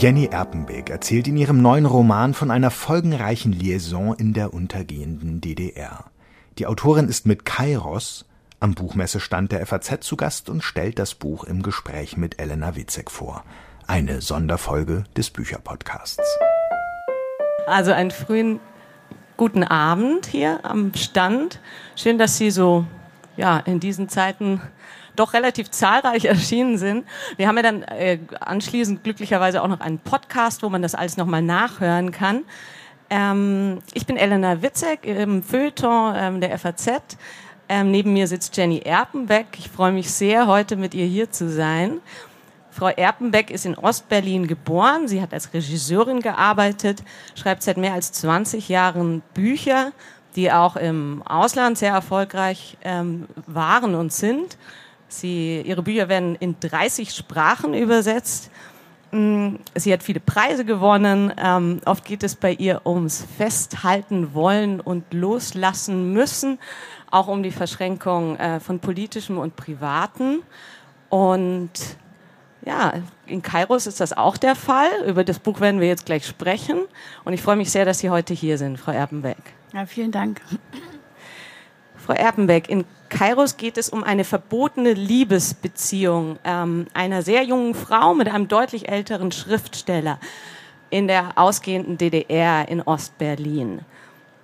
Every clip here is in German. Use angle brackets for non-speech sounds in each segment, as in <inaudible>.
Jenny Erpenbeck erzählt in ihrem neuen Roman von einer folgenreichen Liaison in der untergehenden DDR. Die Autorin ist mit Kairos am Buchmessestand der FAZ zu Gast und stellt das Buch im Gespräch mit Elena Witzek vor. Eine Sonderfolge des Bücherpodcasts. Also einen frühen guten Abend hier am Stand. Schön, dass Sie so ja, in diesen Zeiten doch relativ zahlreich <laughs> erschienen sind. Wir haben ja dann äh, anschließend glücklicherweise auch noch einen Podcast, wo man das alles nochmal nachhören kann. Ähm, ich bin Elena Witzek im Feuilleton ähm, der FAZ. Ähm, neben mir sitzt Jenny Erpenbeck. Ich freue mich sehr, heute mit ihr hier zu sein. Frau Erpenbeck ist in Ostberlin geboren. Sie hat als Regisseurin gearbeitet, schreibt seit mehr als 20 Jahren Bücher, die auch im Ausland sehr erfolgreich ähm, waren und sind. Sie, ihre Bücher werden in 30 Sprachen übersetzt. Mm, sie hat viele Preise gewonnen. Ähm, oft geht es bei ihr ums Festhalten wollen und loslassen müssen, auch um die Verschränkung äh, von politischem und privaten. Und ja, in Kairos ist das auch der Fall. Über das Buch werden wir jetzt gleich sprechen. Und ich freue mich sehr, dass Sie heute hier sind, Frau Erpenbeck. Ja, vielen Dank. Frau Erpenbeck, in Kairos geht es um eine verbotene Liebesbeziehung ähm, einer sehr jungen Frau mit einem deutlich älteren Schriftsteller in der ausgehenden DDR in Ostberlin.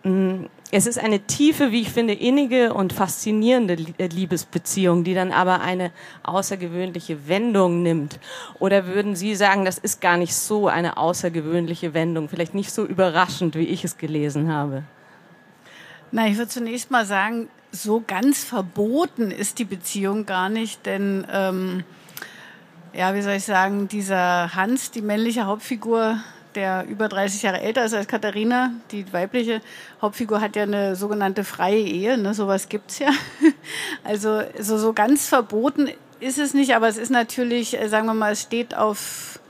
Mm, es ist eine tiefe, wie ich finde, innige und faszinierende äh, Liebesbeziehung, die dann aber eine außergewöhnliche Wendung nimmt. Oder würden Sie sagen, das ist gar nicht so eine außergewöhnliche Wendung, vielleicht nicht so überraschend, wie ich es gelesen habe? Na, ich würde zunächst mal sagen, so ganz verboten ist die Beziehung gar nicht, denn ähm, ja, wie soll ich sagen, dieser Hans, die männliche Hauptfigur, der über 30 Jahre älter ist als Katharina, die weibliche Hauptfigur hat ja eine sogenannte freie Ehe, ne, sowas gibt's ja. <laughs> Also so, so ganz verboten ist es nicht, aber es ist natürlich, äh, sagen wir mal, es steht auf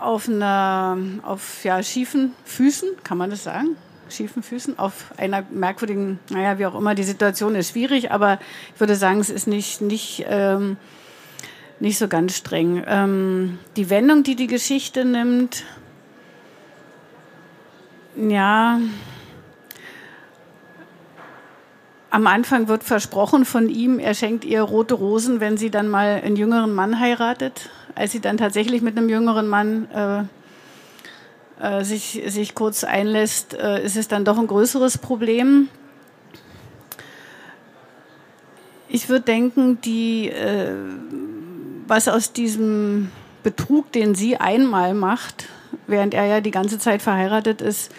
auf einer auf ja schiefen Füßen, kann man das sagen? Schiefen Füßen auf einer merkwürdigen, naja, wie auch immer, die Situation ist schwierig, aber ich würde sagen, es ist nicht, nicht, ähm, nicht so ganz streng. Ähm, die Wendung, die die Geschichte nimmt, ja, am Anfang wird versprochen von ihm, er schenkt ihr rote Rosen, wenn sie dann mal einen jüngeren Mann heiratet. Als sie dann tatsächlich mit einem jüngeren Mann äh, äh, sich, sich kurz einlässt, äh, ist es dann doch ein größeres Problem. Ich würde denken, die, äh, was aus diesem Betrug, den sie einmal macht, während er ja die ganze Zeit verheiratet ist,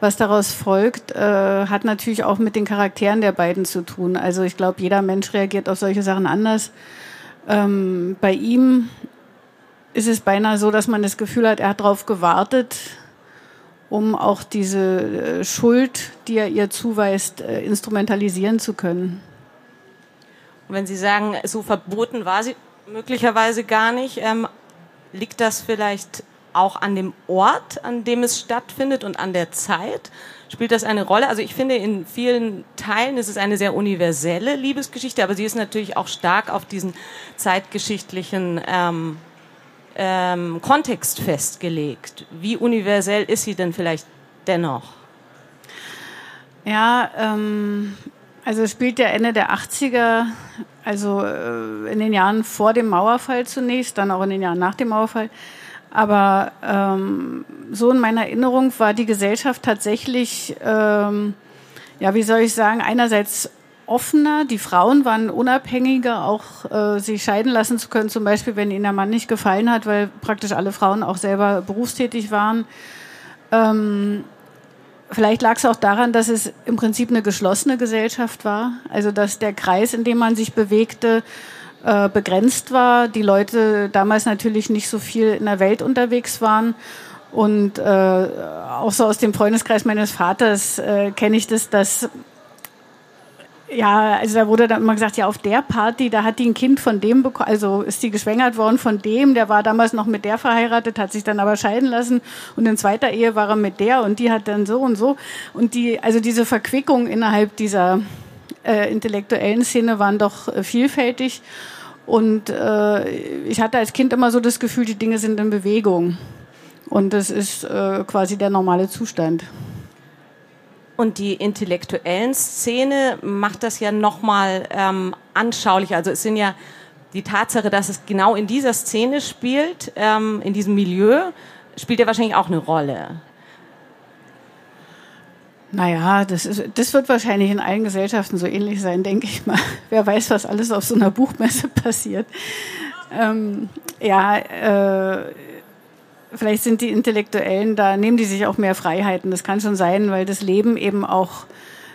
was daraus folgt, äh, hat natürlich auch mit den Charakteren der beiden zu tun. Also ich glaube, jeder Mensch reagiert auf solche Sachen anders. Ähm, bei ihm ist es beinahe so, dass man das Gefühl hat, er hat darauf gewartet, um auch diese äh, Schuld, die er ihr zuweist, äh, instrumentalisieren zu können. Und wenn Sie sagen, so verboten war sie möglicherweise gar nicht, ähm, liegt das vielleicht auch an dem Ort, an dem es stattfindet und an der Zeit? Spielt das eine Rolle? Also ich finde, in vielen Teilen ist es eine sehr universelle Liebesgeschichte, aber sie ist natürlich auch stark auf diesen zeitgeschichtlichen ähm, ähm, Kontext festgelegt. Wie universell ist sie denn vielleicht dennoch? Ja, ähm, also spielt der Ende der 80er, also äh, in den Jahren vor dem Mauerfall zunächst, dann auch in den Jahren nach dem Mauerfall. Aber ähm, so in meiner Erinnerung war die Gesellschaft tatsächlich, ähm, ja, wie soll ich sagen, einerseits offener. Die Frauen waren unabhängiger, auch äh, sich scheiden lassen zu können, zum Beispiel, wenn ihnen der Mann nicht gefallen hat, weil praktisch alle Frauen auch selber berufstätig waren. Ähm, vielleicht lag es auch daran, dass es im Prinzip eine geschlossene Gesellschaft war, also dass der Kreis, in dem man sich bewegte, äh, begrenzt war. Die Leute damals natürlich nicht so viel in der Welt unterwegs waren. Und äh, auch so aus dem Freundeskreis meines Vaters äh, kenne ich das, dass ja, also da wurde dann immer gesagt, ja, auf der Party, da hat die ein Kind von dem bekommen, also ist die geschwängert worden von dem, der war damals noch mit der verheiratet, hat sich dann aber scheiden lassen und in zweiter Ehe war er mit der und die hat dann so und so. Und die, also diese Verquickung innerhalb dieser äh, intellektuellen Szene waren doch äh, vielfältig. Und äh, ich hatte als Kind immer so das Gefühl, die Dinge sind in Bewegung. Und das ist äh, quasi der normale Zustand. Und die intellektuellen Szene macht das ja nochmal ähm, anschaulich. Also es sind ja die Tatsache, dass es genau in dieser Szene spielt, ähm, in diesem Milieu, spielt ja wahrscheinlich auch eine Rolle. Naja, das, ist, das wird wahrscheinlich in allen Gesellschaften so ähnlich sein, denke ich mal. <laughs> Wer weiß, was alles auf so einer Buchmesse <laughs> passiert. Ähm, ja, äh, vielleicht sind die Intellektuellen da, nehmen die sich auch mehr Freiheiten. Das kann schon sein, weil das Leben eben auch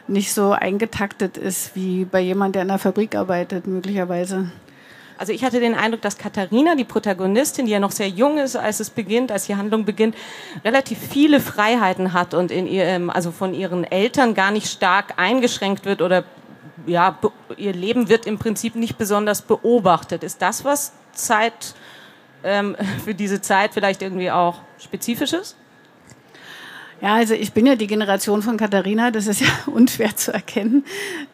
nicht so eingetaktet ist wie bei jemand, der in einer Fabrik arbeitet, möglicherweise. Also ich hatte den Eindruck, dass Katharina, die Protagonistin, die ja noch sehr jung ist, als es beginnt, als die Handlung beginnt, relativ viele Freiheiten hat und in ihrem, also von ihren Eltern gar nicht stark eingeschränkt wird oder ja, ihr Leben wird im Prinzip nicht besonders beobachtet. Ist das was Zeit ähm, <laughs> für diese Zeit vielleicht irgendwie auch spezifisches? Ja, also ich bin ja die Generation von Katharina, das ist <laughs> ja unschwer zu erkennen.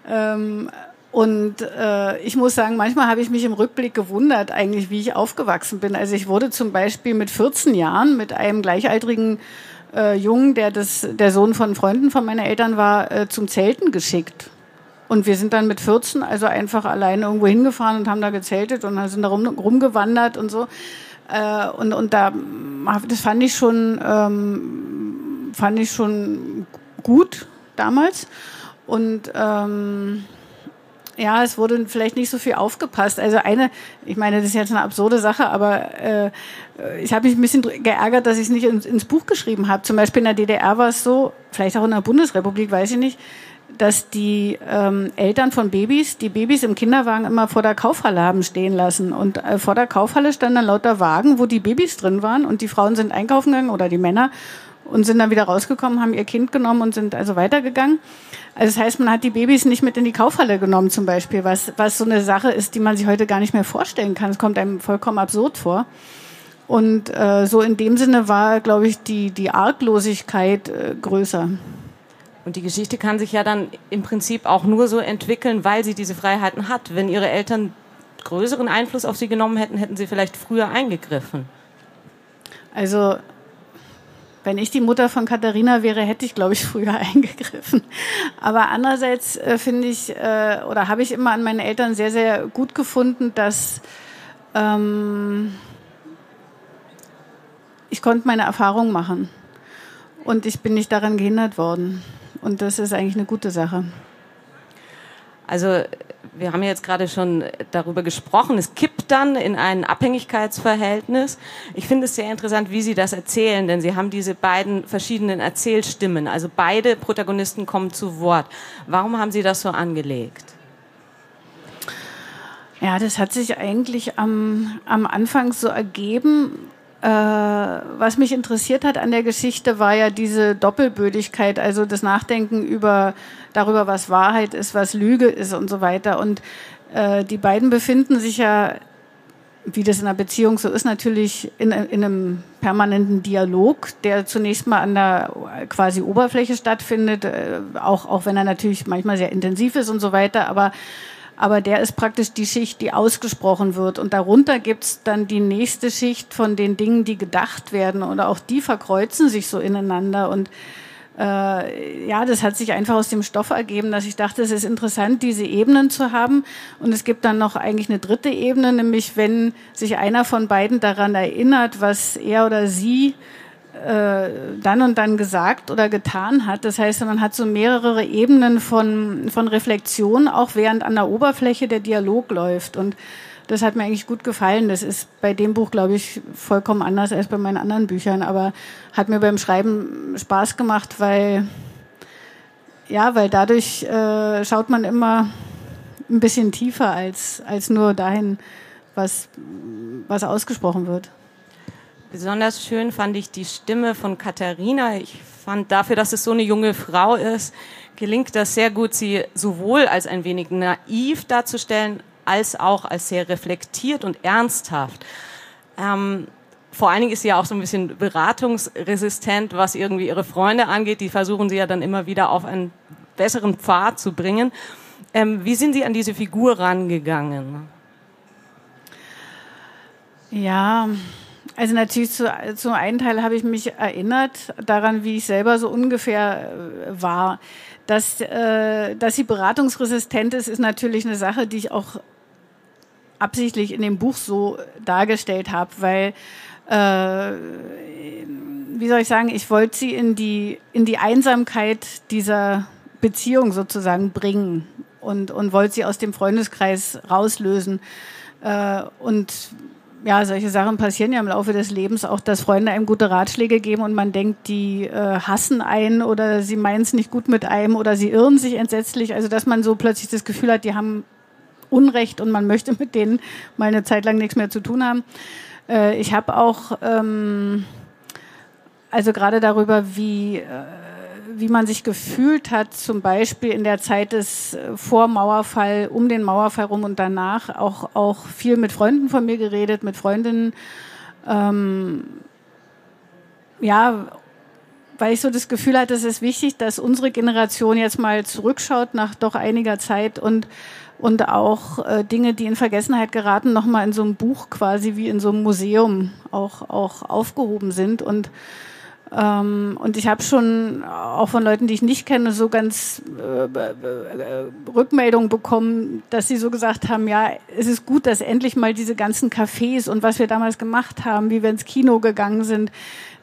Ähm, und äh, ich muss sagen, manchmal habe ich mich im Rückblick gewundert, eigentlich, wie ich aufgewachsen bin. Also ich wurde zum Beispiel mit 14 Jahren mit einem gleichaltrigen äh, Jungen, der das, der Sohn von Freunden von meinen Eltern war, äh, zum Zelten geschickt. Und wir sind dann mit 14 also einfach alleine irgendwo hingefahren und haben da gezeltet und sind da rum, rumgewandert und so. Äh, und, und da, das fand ich schon, ähm, fand ich schon gut damals. Und ähm, ja, es wurde vielleicht nicht so viel aufgepasst. Also eine, ich meine, das ist jetzt eine absurde Sache, aber äh, ich habe mich ein bisschen geärgert, dass ich es nicht ins, ins Buch geschrieben habe. Zum Beispiel in der DDR war es so, vielleicht auch in der Bundesrepublik, weiß ich nicht, dass die ähm, Eltern von Babys die Babys im Kinderwagen immer vor der Kaufhalle haben stehen lassen. Und äh, vor der Kaufhalle standen dann lauter Wagen, wo die Babys drin waren und die Frauen sind einkaufen gegangen oder die Männer und sind dann wieder rausgekommen, haben ihr Kind genommen und sind also weitergegangen. Also das heißt, man hat die Babys nicht mit in die Kaufhalle genommen zum Beispiel, was, was so eine Sache ist, die man sich heute gar nicht mehr vorstellen kann. Es kommt einem vollkommen absurd vor. Und äh, so in dem Sinne war, glaube ich, die, die Arglosigkeit äh, größer. Und die Geschichte kann sich ja dann im Prinzip auch nur so entwickeln, weil sie diese Freiheiten hat. Wenn ihre Eltern größeren Einfluss auf sie genommen hätten, hätten sie vielleicht früher eingegriffen. Also wenn ich die Mutter von Katharina wäre, hätte ich, glaube ich, früher <laughs> eingegriffen. Aber andererseits äh, finde ich, äh, oder habe ich immer an meinen Eltern sehr, sehr gut gefunden, dass ähm, ich konnte meine Erfahrung machen. Und ich bin nicht daran gehindert worden. Und das ist eigentlich eine gute Sache. Also wir haben jetzt gerade schon darüber gesprochen, es kippt dann in ein Abhängigkeitsverhältnis. Ich finde es sehr interessant, wie Sie das erzählen, denn Sie haben diese beiden verschiedenen Erzählstimmen. Also beide Protagonisten kommen zu Wort. Warum haben Sie das so angelegt? Ja, das hat sich eigentlich am, am Anfang so ergeben. Äh, was mich interessiert hat an der Geschichte war ja diese Doppelbödigkeit, also das Nachdenken über darüber, was Wahrheit ist, was Lüge ist und so weiter. Und äh, die beiden befinden sich ja, wie das in einer Beziehung so ist, natürlich in, in einem permanenten Dialog, der zunächst mal an der quasi Oberfläche stattfindet, äh, auch, auch wenn er natürlich manchmal sehr intensiv ist und so weiter, aber aber der ist praktisch die Schicht, die ausgesprochen wird. Und darunter gibt's dann die nächste Schicht von den Dingen, die gedacht werden. Und auch die verkreuzen sich so ineinander. Und äh, ja, das hat sich einfach aus dem Stoff ergeben, dass ich dachte, es ist interessant, diese Ebenen zu haben. Und es gibt dann noch eigentlich eine dritte Ebene, nämlich wenn sich einer von beiden daran erinnert, was er oder sie äh, dann und dann gesagt oder getan hat. Das heißt, man hat so mehrere Ebenen von, von Reflexion, auch während an der Oberfläche der Dialog läuft. Und das hat mir eigentlich gut gefallen. Das ist bei dem Buch, glaube ich, vollkommen anders als bei meinen anderen Büchern, aber hat mir beim Schreiben Spaß gemacht, weil ja, weil dadurch äh, schaut man immer ein bisschen tiefer als, als nur dahin, was, was ausgesprochen wird. Besonders schön fand ich die Stimme von Katharina. Ich fand dafür, dass es so eine junge Frau ist, gelingt das sehr gut, sie sowohl als ein wenig naiv darzustellen, als auch als sehr reflektiert und ernsthaft. Ähm, vor allen Dingen ist sie ja auch so ein bisschen beratungsresistent, was irgendwie ihre Freunde angeht. Die versuchen sie ja dann immer wieder auf einen besseren Pfad zu bringen. Ähm, wie sind Sie an diese Figur rangegangen? Ja, also natürlich zu, zum einen Teil habe ich mich erinnert daran, wie ich selber so ungefähr äh, war. Dass, äh, dass sie beratungsresistent ist, ist natürlich eine Sache, die ich auch absichtlich in dem Buch so dargestellt habe, weil äh, wie soll ich sagen, ich wollte sie in die, in die Einsamkeit dieser Beziehung sozusagen bringen und, und wollte sie aus dem Freundeskreis rauslösen. Äh, und ja, solche Sachen passieren ja im Laufe des Lebens auch, dass Freunde einem gute Ratschläge geben und man denkt, die äh, hassen einen oder sie meinen es nicht gut mit einem oder sie irren sich entsetzlich. Also, dass man so plötzlich das Gefühl hat, die haben Unrecht und man möchte mit denen mal eine Zeit lang nichts mehr zu tun haben. Äh, ich habe auch, ähm, also gerade darüber, wie, äh, wie man sich gefühlt hat, zum Beispiel in der Zeit des äh, vor Mauerfall, um den Mauerfall rum und danach, auch, auch viel mit Freunden von mir geredet, mit Freundinnen. Ähm, ja, weil ich so das Gefühl hatte, es ist wichtig, dass unsere Generation jetzt mal zurückschaut nach doch einiger Zeit und und auch äh, Dinge, die in Vergessenheit geraten, nochmal in so einem Buch quasi wie in so einem Museum auch, auch aufgehoben sind. Und, ähm, und ich habe schon auch von Leuten, die ich nicht kenne, so ganz äh, äh, Rückmeldungen bekommen, dass sie so gesagt haben, ja, es ist gut, dass endlich mal diese ganzen Cafés und was wir damals gemacht haben, wie wir ins Kino gegangen sind,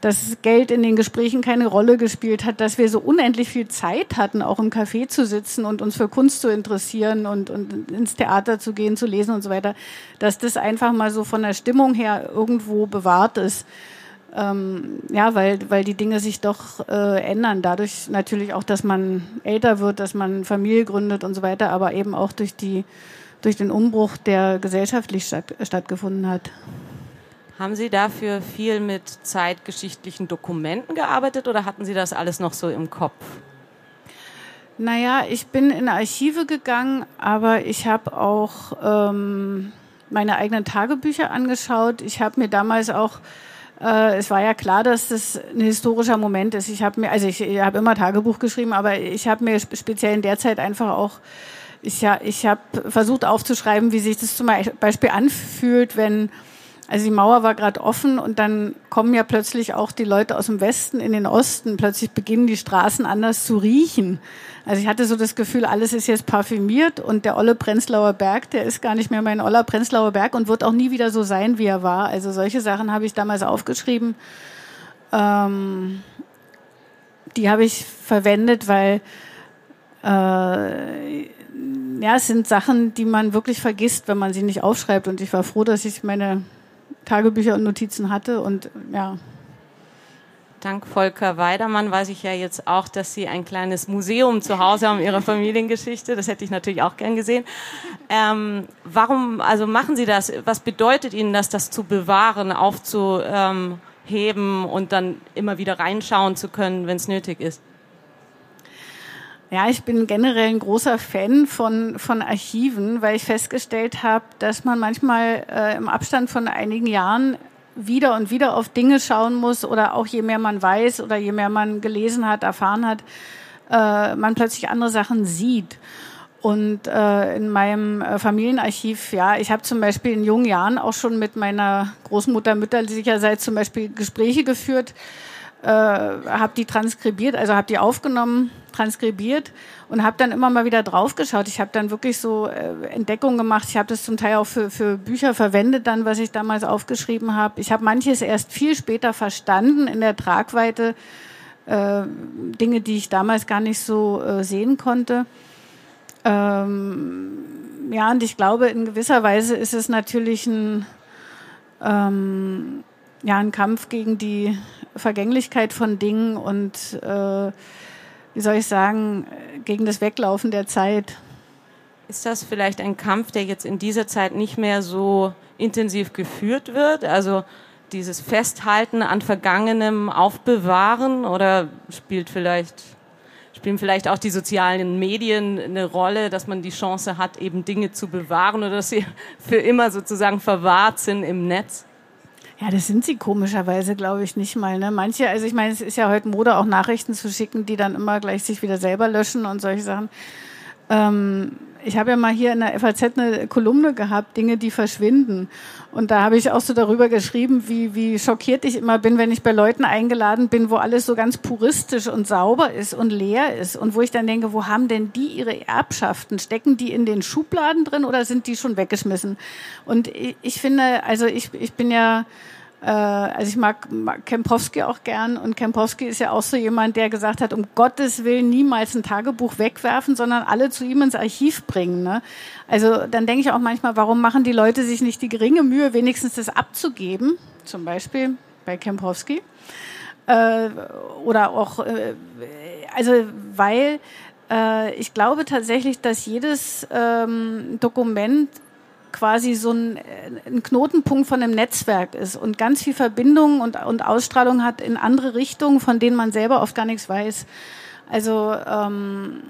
dass Geld in den Gesprächen keine Rolle gespielt hat, dass wir so unendlich viel Zeit hatten, auch im Café zu sitzen und uns für Kunst zu interessieren und, und ins Theater zu gehen, zu lesen und so weiter, dass das einfach mal so von der Stimmung her irgendwo bewahrt ist. Ähm, ja, weil, weil die Dinge sich doch äh, ändern. Dadurch natürlich auch, dass man älter wird, dass man Familie gründet und so weiter, aber eben auch durch, die, durch den Umbruch, der gesellschaftlich statt, stattgefunden hat. Haben Sie dafür viel mit zeitgeschichtlichen Dokumenten gearbeitet oder hatten Sie das alles noch so im Kopf? Naja, ich bin in Archive gegangen, aber ich habe auch ähm, meine eigenen Tagebücher angeschaut. Ich habe mir damals auch äh, es war ja klar, dass das ein historischer Moment ist. Ich habe mir, also ich, ich habe immer Tagebuch geschrieben, aber ich habe mir speziell in der Zeit einfach auch, ich, ich habe versucht aufzuschreiben, wie sich das zum Beispiel anfühlt, wenn also die Mauer war gerade offen und dann kommen ja plötzlich auch die Leute aus dem Westen in den Osten. Plötzlich beginnen die Straßen anders zu riechen. Also ich hatte so das Gefühl, alles ist jetzt parfümiert und der olle Prenzlauer Berg, der ist gar nicht mehr mein oller Prenzlauer Berg und wird auch nie wieder so sein, wie er war. Also solche Sachen habe ich damals aufgeschrieben. Ähm, die habe ich verwendet, weil äh, ja, es sind Sachen, die man wirklich vergisst, wenn man sie nicht aufschreibt. Und ich war froh, dass ich meine Tagebücher und Notizen hatte und ja. Dank Volker Weidermann weiß ich ja jetzt auch, dass Sie ein kleines Museum zu Hause haben Ihrer Familiengeschichte. Das hätte ich natürlich auch gern gesehen. Ähm, warum, also machen Sie das? Was bedeutet Ihnen das, das zu bewahren, aufzuheben und dann immer wieder reinschauen zu können, wenn es nötig ist? Ja, ich bin generell ein großer Fan von, von Archiven, weil ich festgestellt habe, dass man manchmal äh, im Abstand von einigen Jahren wieder und wieder auf Dinge schauen muss oder auch je mehr man weiß oder je mehr man gelesen hat, erfahren hat, äh, man plötzlich andere Sachen sieht. Und äh, in meinem äh, Familienarchiv, ja, ich habe zum Beispiel in jungen Jahren auch schon mit meiner Großmutter mütterlicherseits zum Beispiel Gespräche geführt, äh, habe die transkribiert, also habe die aufgenommen, transkribiert und habe dann immer mal wieder draufgeschaut. Ich habe dann wirklich so äh, Entdeckungen gemacht. Ich habe das zum Teil auch für, für Bücher verwendet, dann was ich damals aufgeschrieben habe. Ich habe manches erst viel später verstanden in der Tragweite, äh, Dinge, die ich damals gar nicht so äh, sehen konnte. Ähm, ja, und ich glaube, in gewisser Weise ist es natürlich ein ähm, ja, ein Kampf gegen die Vergänglichkeit von Dingen und, äh, wie soll ich sagen, gegen das Weglaufen der Zeit. Ist das vielleicht ein Kampf, der jetzt in dieser Zeit nicht mehr so intensiv geführt wird? Also dieses Festhalten an Vergangenem aufbewahren oder spielt vielleicht spielen vielleicht auch die sozialen Medien eine Rolle, dass man die Chance hat, eben Dinge zu bewahren oder dass sie <laughs> für immer sozusagen verwahrt sind im Netz? Ja, das sind sie komischerweise, glaube ich, nicht mal. Ne? Manche, also ich meine, es ist ja heute Mode, auch Nachrichten zu schicken, die dann immer gleich sich wieder selber löschen und solche Sachen. Ähm, ich habe ja mal hier in der FAZ eine Kolumne gehabt, Dinge, die verschwinden. Und da habe ich auch so darüber geschrieben, wie, wie schockiert ich immer bin, wenn ich bei Leuten eingeladen bin, wo alles so ganz puristisch und sauber ist und leer ist. Und wo ich dann denke, wo haben denn die ihre Erbschaften? Stecken die in den Schubladen drin oder sind die schon weggeschmissen? Und ich, ich finde, also ich, ich bin ja also ich mag, mag Kempowski auch gern und Kempowski ist ja auch so jemand, der gesagt hat, um Gottes Willen niemals ein Tagebuch wegwerfen, sondern alle zu ihm ins Archiv bringen. Ne? Also dann denke ich auch manchmal, warum machen die Leute sich nicht die geringe Mühe, wenigstens das abzugeben, zum Beispiel bei Kempowski. Äh, oder auch, äh, also weil äh, ich glaube tatsächlich, dass jedes ähm, Dokument quasi so ein, ein, Knotenpunkt von einem Netzwerk ist und ganz viel Verbindung und, und Ausstrahlung hat in andere Richtungen, von denen man selber oft gar nichts weiß. Also ähm,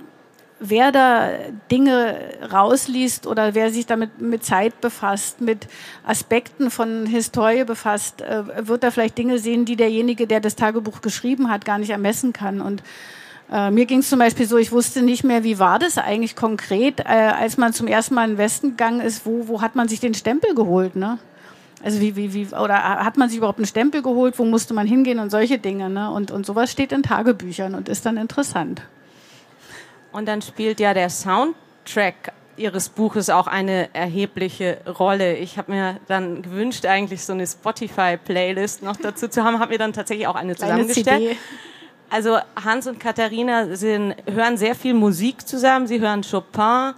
wer da Dinge rausliest oder wer sich damit mit Zeit befasst, mit Aspekten von Historie befasst, äh, wird da vielleicht Dinge sehen, die derjenige, der das Tagebuch geschrieben hat, gar nicht ermessen kann. Und äh, mir ging es zum Beispiel so, ich wusste nicht mehr, wie war das eigentlich konkret, äh, als man zum ersten Mal in den Westen gegangen ist, wo, wo hat man sich den Stempel geholt, ne? Also wie, wie, wie, oder hat man sich überhaupt einen Stempel geholt, wo musste man hingehen und solche Dinge, ne? Und, und sowas steht in Tagebüchern und ist dann interessant. Und dann spielt ja der Soundtrack Ihres Buches auch eine erhebliche Rolle. Ich habe mir dann gewünscht, eigentlich so eine Spotify-Playlist noch dazu zu haben, habe mir dann tatsächlich auch eine zusammengestellt. Also Hans und Katharina sind, hören sehr viel Musik zusammen. Sie hören Chopin,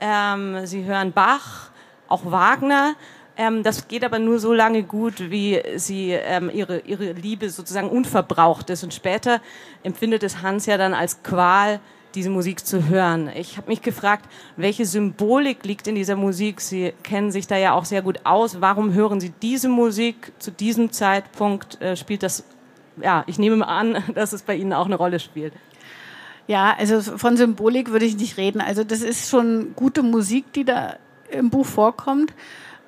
ähm, sie hören Bach, auch Wagner. Ähm, das geht aber nur so lange gut, wie sie ähm, ihre, ihre Liebe sozusagen unverbraucht ist. Und später empfindet es Hans ja dann als Qual, diese Musik zu hören. Ich habe mich gefragt, welche Symbolik liegt in dieser Musik? Sie kennen sich da ja auch sehr gut aus. Warum hören Sie diese Musik zu diesem Zeitpunkt? Äh, spielt das ja, ich nehme an, <laughs> dass es bei Ihnen auch eine Rolle spielt. Ja, also von Symbolik würde ich nicht reden. Also das ist schon gute Musik, die da im Buch vorkommt.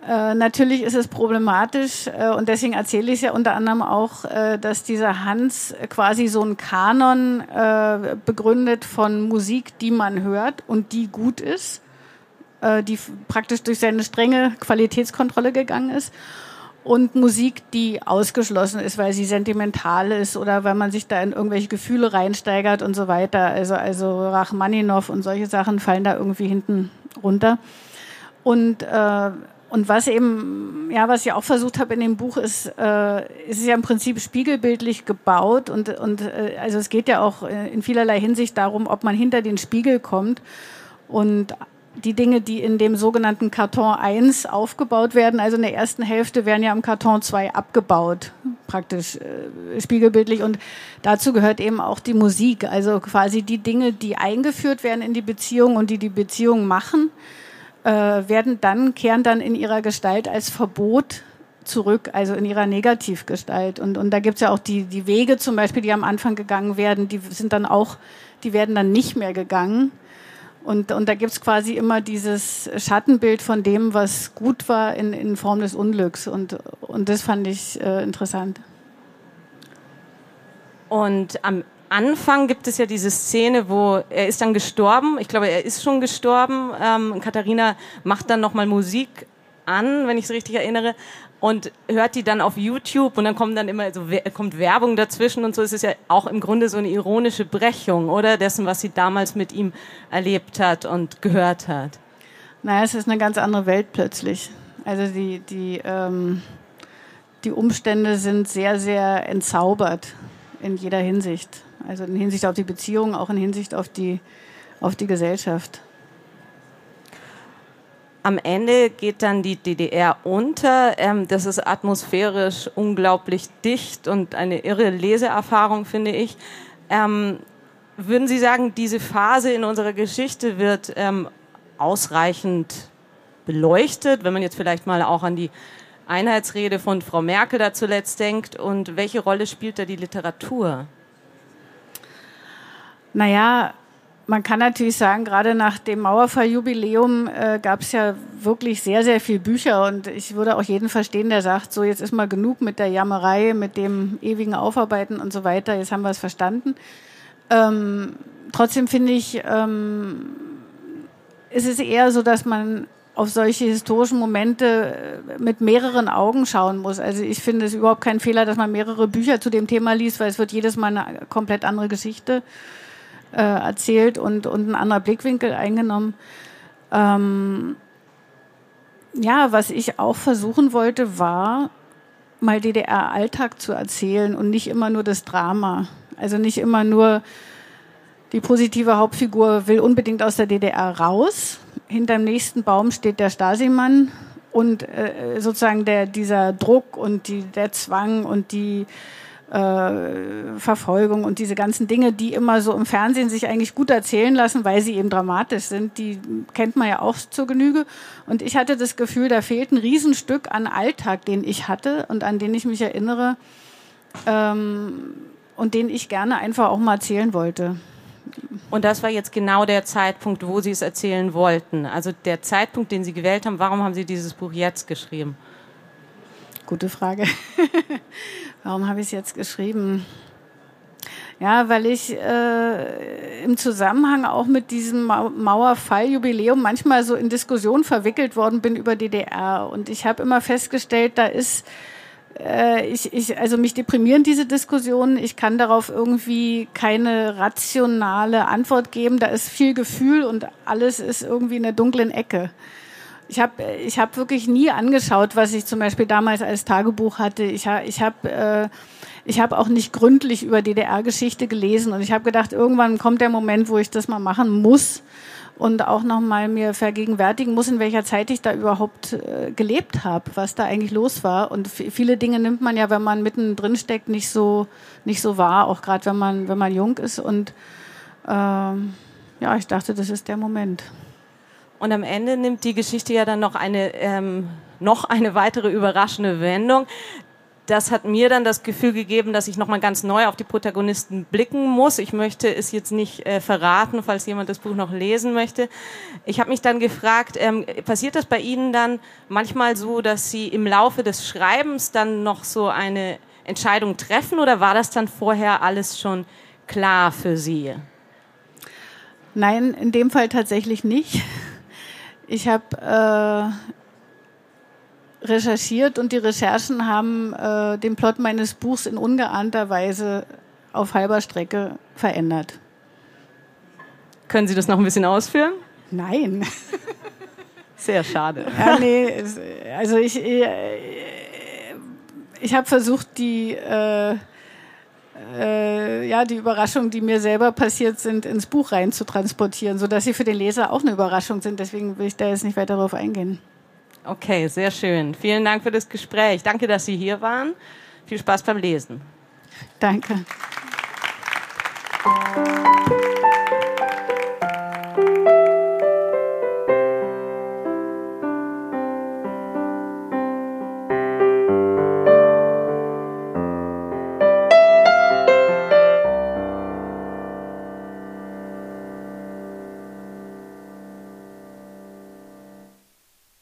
Äh, natürlich ist es problematisch äh, und deswegen erzähle ich es ja unter anderem auch, äh, dass dieser Hans quasi so einen Kanon äh, begründet von Musik, die man hört und die gut ist, äh, die praktisch durch seine strenge Qualitätskontrolle gegangen ist und Musik, die ausgeschlossen ist, weil sie sentimental ist oder weil man sich da in irgendwelche Gefühle reinsteigert und so weiter. Also, also Rachmaninov und solche Sachen fallen da irgendwie hinten runter. Und, äh, und was eben, ja, was ich auch versucht habe in dem Buch, ist, äh, ist ja im Prinzip spiegelbildlich gebaut und, und äh, also es geht ja auch äh, in vielerlei Hinsicht darum, ob man hinter den Spiegel kommt. Und die Dinge, die in dem sogenannten Karton 1 aufgebaut werden, also in der ersten Hälfte, werden ja im Karton 2 abgebaut, praktisch äh, spiegelbildlich. Und dazu gehört eben auch die Musik, also quasi die Dinge, die eingeführt werden in die Beziehung und die die Beziehung machen, äh, werden dann, kehren dann in ihrer Gestalt als Verbot zurück, also in ihrer Negativgestalt. Und, und da gibt's ja auch die, die Wege zum Beispiel, die am Anfang gegangen werden, die sind dann auch, die werden dann nicht mehr gegangen und, und da gibt's quasi immer dieses Schattenbild von dem, was gut war in, in Form des Unglücks. Und, und das fand ich äh, interessant. Und am Anfang gibt es ja diese Szene, wo er ist dann gestorben. Ich glaube, er ist schon gestorben. Ähm, Katharina macht dann nochmal Musik an, wenn ich es richtig erinnere und hört die dann auf YouTube und dann kommt dann immer so kommt Werbung dazwischen und so ist es ja auch im Grunde so eine ironische Brechung, oder dessen, was sie damals mit ihm erlebt hat und gehört hat. Naja, es ist eine ganz andere Welt plötzlich. Also die die ähm, die Umstände sind sehr sehr entzaubert in jeder Hinsicht. Also in Hinsicht auf die Beziehung, auch in Hinsicht auf die auf die Gesellschaft am Ende geht dann die DDR unter. Ähm, das ist atmosphärisch unglaublich dicht und eine irre Leseerfahrung, finde ich. Ähm, würden Sie sagen, diese Phase in unserer Geschichte wird ähm, ausreichend beleuchtet, wenn man jetzt vielleicht mal auch an die Einheitsrede von Frau Merkel da zuletzt denkt? Und welche Rolle spielt da die Literatur? Naja, man kann natürlich sagen, gerade nach dem Mauerfalljubiläum äh, gab es ja wirklich sehr, sehr viel Bücher und ich würde auch jeden verstehen, der sagt, so jetzt ist mal genug mit der Jammerei, mit dem ewigen Aufarbeiten und so weiter, jetzt haben wir es verstanden. Ähm, trotzdem finde ich, ähm, es ist eher so, dass man auf solche historischen Momente äh, mit mehreren Augen schauen muss. Also ich finde es überhaupt kein Fehler, dass man mehrere Bücher zu dem Thema liest, weil es wird jedes Mal eine komplett andere Geschichte äh, erzählt und, und ein anderer Blickwinkel eingenommen. Ähm, ja, was ich auch versuchen wollte, war mal DDR-Alltag zu erzählen und nicht immer nur das Drama. Also nicht immer nur die positive Hauptfigur will unbedingt aus der DDR raus. Hinterm nächsten Baum steht der Stasi-Mann und äh, sozusagen der, dieser Druck und die, der Zwang und die äh, Verfolgung und diese ganzen Dinge, die immer so im Fernsehen sich eigentlich gut erzählen lassen, weil sie eben dramatisch sind, die kennt man ja auch zur Genüge. Und ich hatte das Gefühl, da fehlt ein Riesenstück an Alltag, den ich hatte und an den ich mich erinnere ähm, und den ich gerne einfach auch mal erzählen wollte. Und das war jetzt genau der Zeitpunkt, wo Sie es erzählen wollten. Also der Zeitpunkt, den Sie gewählt haben, warum haben Sie dieses Buch jetzt geschrieben? Gute Frage. <laughs> Warum habe ich es jetzt geschrieben? Ja, weil ich äh, im Zusammenhang auch mit diesem Mauerfalljubiläum manchmal so in Diskussionen verwickelt worden bin über DDR. Und ich habe immer festgestellt, da ist äh, ich, ich, also mich deprimieren diese Diskussionen. Ich kann darauf irgendwie keine rationale Antwort geben. Da ist viel Gefühl und alles ist irgendwie in der dunklen Ecke. Ich habe ich hab wirklich nie angeschaut, was ich zum Beispiel damals als Tagebuch hatte. Ich, ha, ich habe äh, ich hab auch nicht gründlich über DDR-Geschichte gelesen und ich habe gedacht, irgendwann kommt der Moment, wo ich das mal machen muss und auch nochmal mir vergegenwärtigen muss, in welcher Zeit ich da überhaupt äh, gelebt habe, was da eigentlich los war. Und viele Dinge nimmt man ja, wenn man mittendrin steckt, nicht so nicht so wahr, auch gerade wenn man wenn man jung ist. Und ähm, ja, ich dachte, das ist der Moment. Und am Ende nimmt die Geschichte ja dann noch eine, ähm, noch eine weitere überraschende Wendung. Das hat mir dann das Gefühl gegeben, dass ich nochmal ganz neu auf die Protagonisten blicken muss. Ich möchte es jetzt nicht äh, verraten, falls jemand das Buch noch lesen möchte. Ich habe mich dann gefragt, ähm, passiert das bei Ihnen dann manchmal so, dass Sie im Laufe des Schreibens dann noch so eine Entscheidung treffen oder war das dann vorher alles schon klar für Sie? Nein, in dem Fall tatsächlich nicht. Ich habe äh, recherchiert und die Recherchen haben äh, den Plot meines Buchs in ungeahnter Weise auf halber Strecke verändert. Können Sie das noch ein bisschen ausführen? Nein. <laughs> Sehr schade. Ja, nee, also ich, äh, ich habe versucht, die äh, äh, ja, die Überraschungen, die mir selber passiert sind, ins Buch rein zu transportieren, sodass sie für den Leser auch eine Überraschung sind. Deswegen will ich da jetzt nicht weiter darauf eingehen. Okay, sehr schön. Vielen Dank für das Gespräch. Danke, dass Sie hier waren. Viel Spaß beim Lesen. Danke.